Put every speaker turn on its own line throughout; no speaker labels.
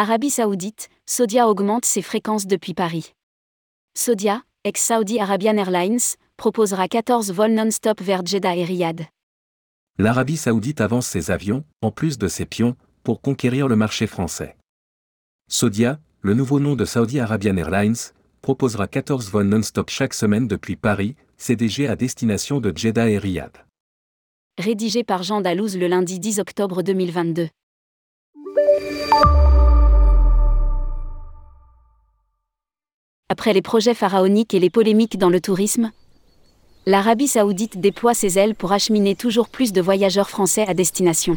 Arabie Saoudite, Saudia augmente ses fréquences depuis Paris. Saudia, ex-Saudi Arabian Airlines, proposera 14 vols non-stop vers Jeddah et Riyad.
L'Arabie Saoudite avance ses avions, en plus de ses pions, pour conquérir le marché français. Saudia, le nouveau nom de Saudi Arabian Airlines, proposera 14 vols non-stop chaque semaine depuis Paris, CDG à destination de Jeddah et Riyad.
Rédigé par Jean Dalouse le lundi 10 octobre 2022. Après les projets pharaoniques et les polémiques dans le tourisme, l'Arabie saoudite déploie ses ailes pour acheminer toujours plus de voyageurs français à destination.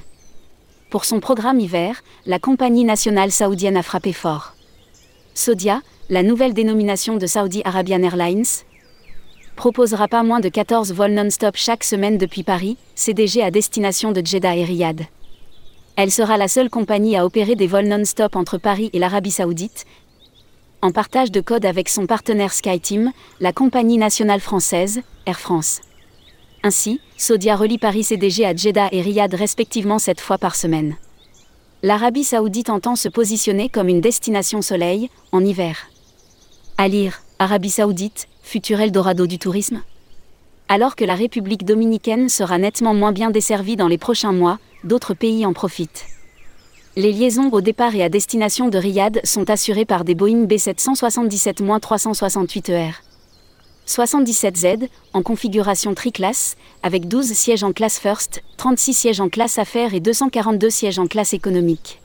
Pour son programme hiver, la compagnie nationale saoudienne a frappé fort. Saudia, la nouvelle dénomination de Saudi Arabian Airlines, proposera pas moins de 14 vols non-stop chaque semaine depuis Paris, CDG à destination de Jeddah et Riyad. Elle sera la seule compagnie à opérer des vols non-stop entre Paris et l'Arabie saoudite, en partage de code avec son partenaire SkyTeam, la compagnie nationale française, Air France. Ainsi, Saudia relie Paris CDG à Jeddah et Riyad respectivement sept fois par semaine. L'Arabie saoudite entend se positionner comme une destination soleil, en hiver. À lire, Arabie saoudite, futur Eldorado du tourisme Alors que la République dominicaine sera nettement moins bien desservie dans les prochains mois, d'autres pays en profitent. Les liaisons au départ et à destination de Riyad sont assurées par des Boeing B777-368ER. 77Z, en configuration triclasse, avec 12 sièges en classe First, 36 sièges en classe Affaires et 242 sièges en classe économique.